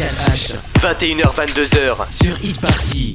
Pascal H. 21h22h sur Hit Party.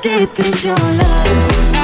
deep in your love.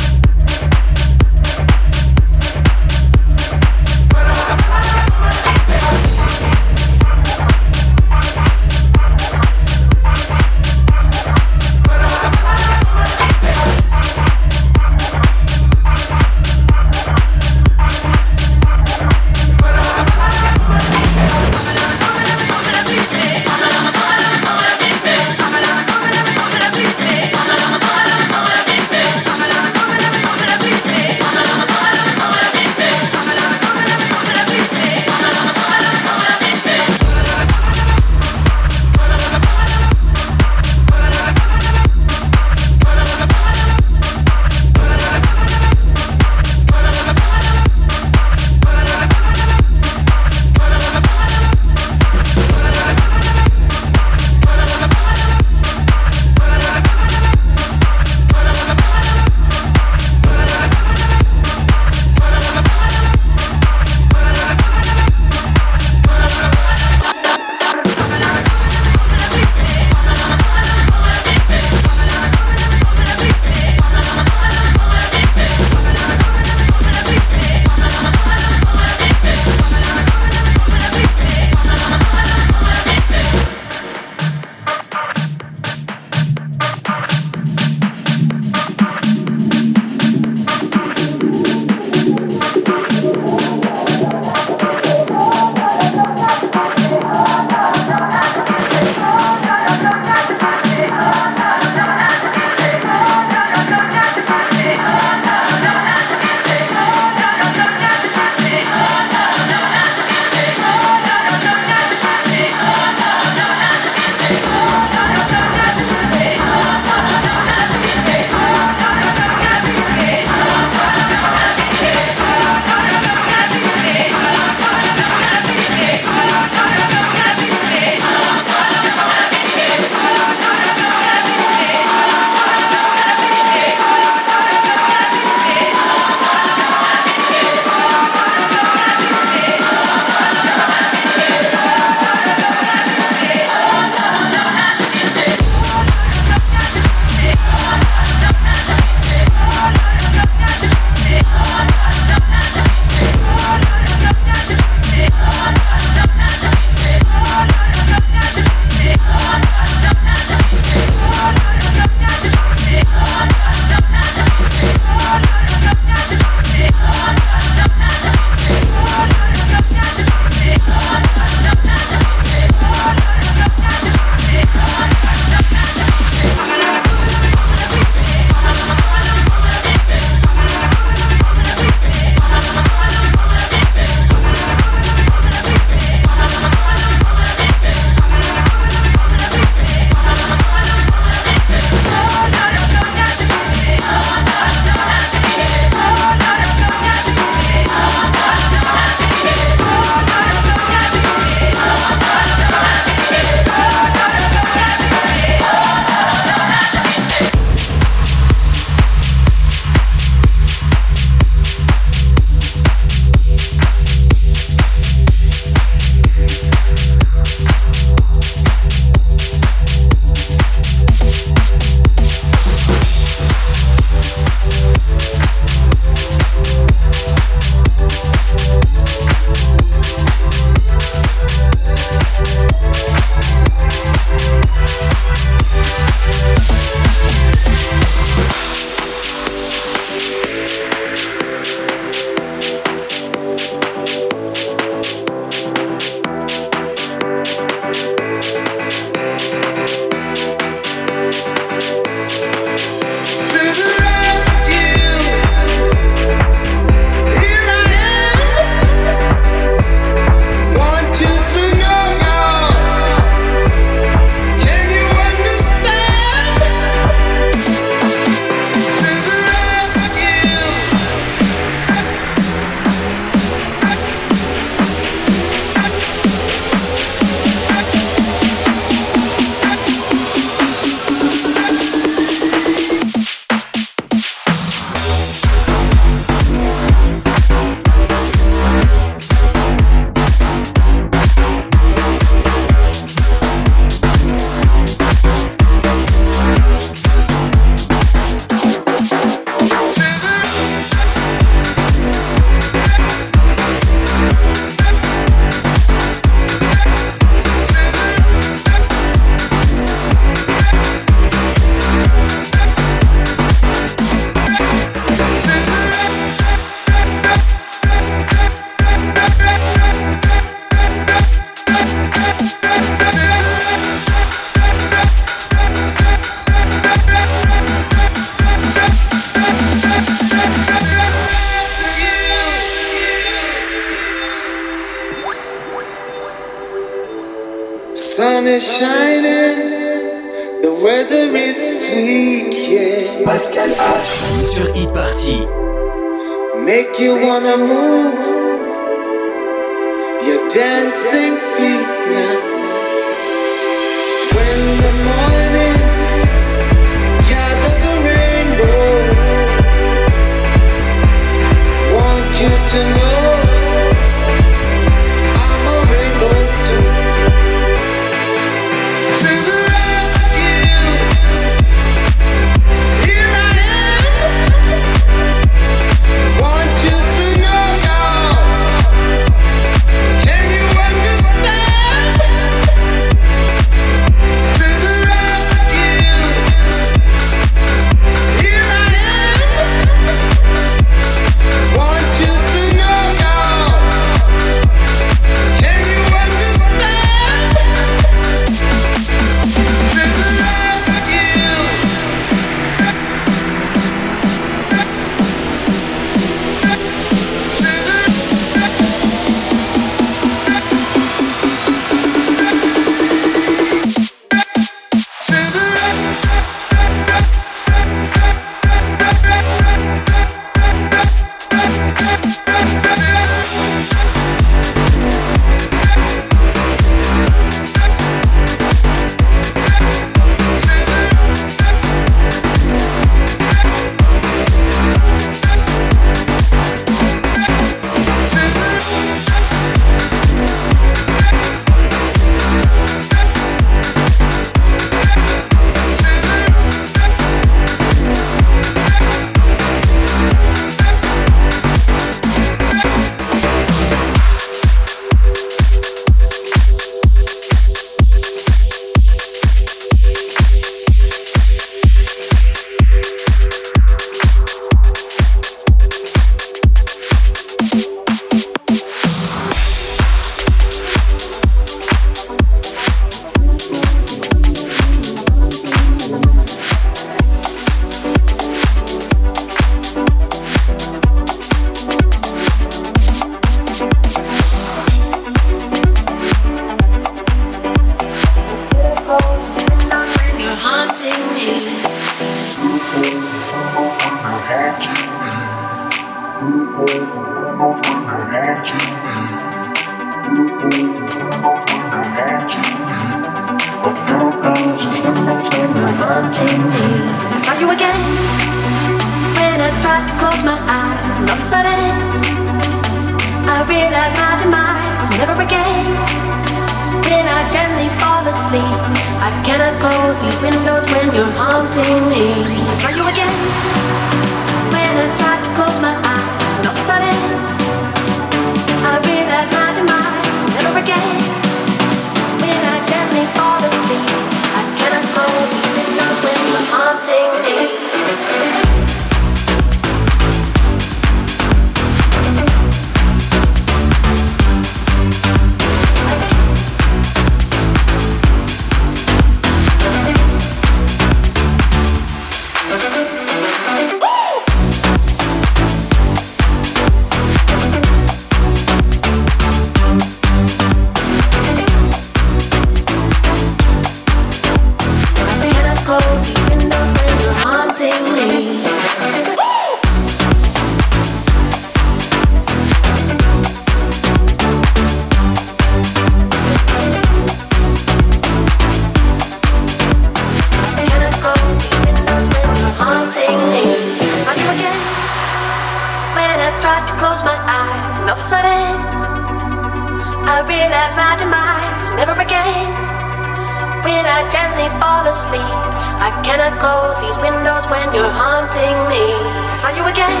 minute I gently fall asleep. I cannot close these windows when you're haunting me. I saw you again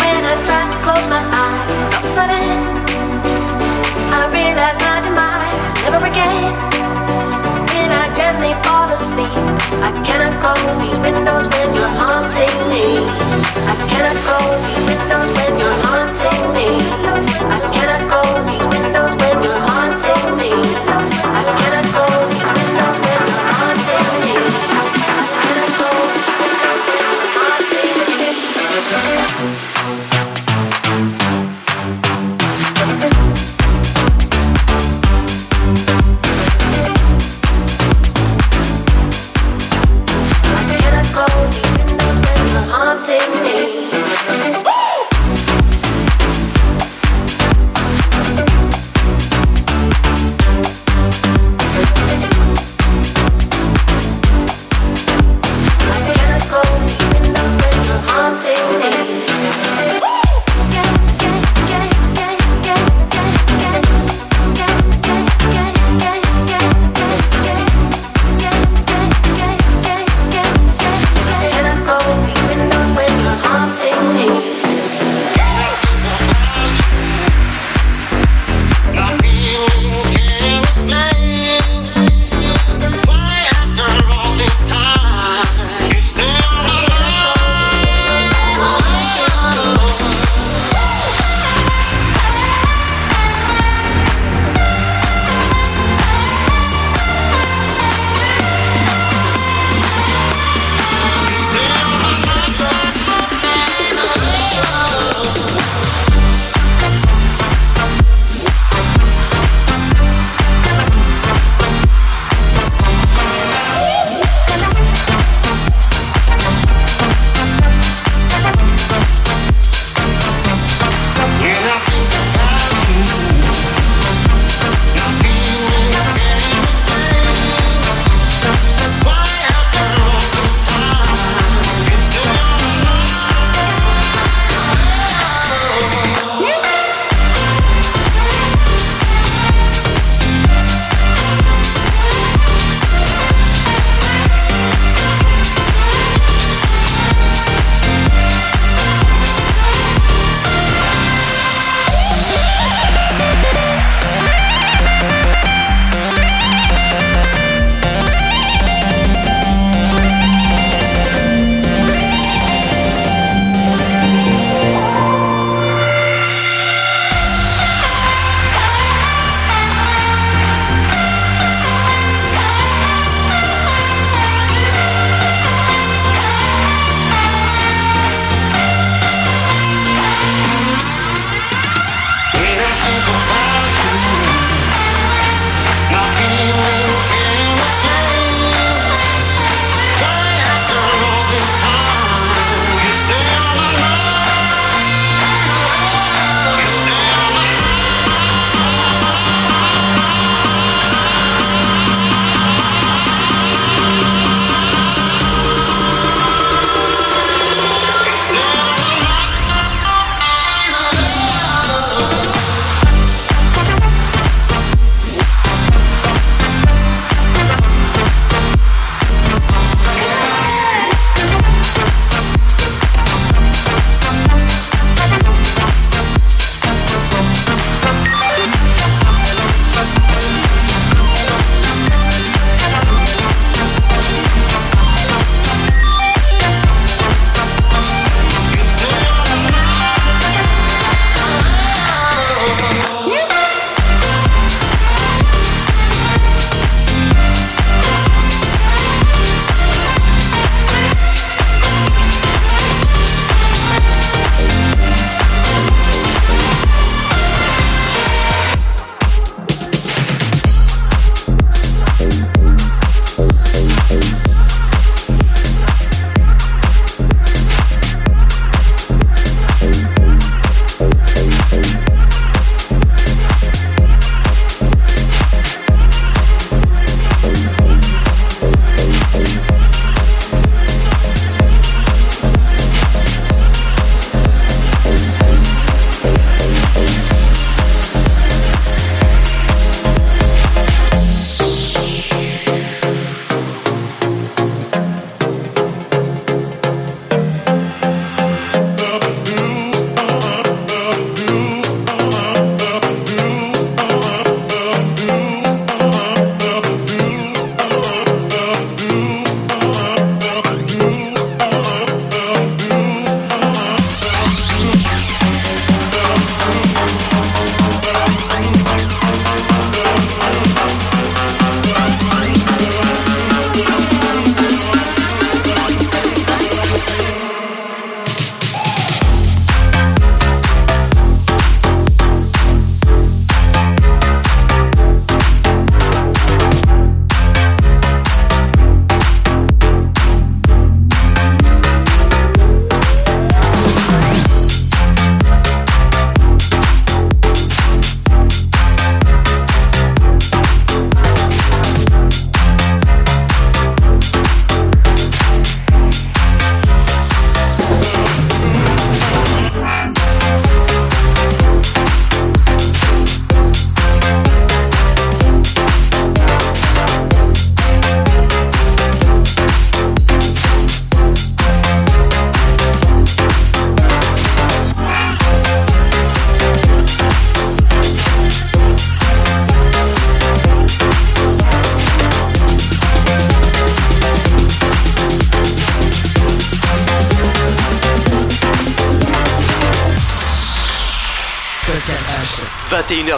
when I tried to close my eyes. All of a sudden, I realized my demise. Never again when I gently fall asleep. I cannot close these windows when you're haunting me. I cannot close these windows when you're haunting me. I cannot close these windows when you're haunting me. I cannot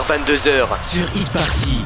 22h sur e-party.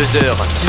22h.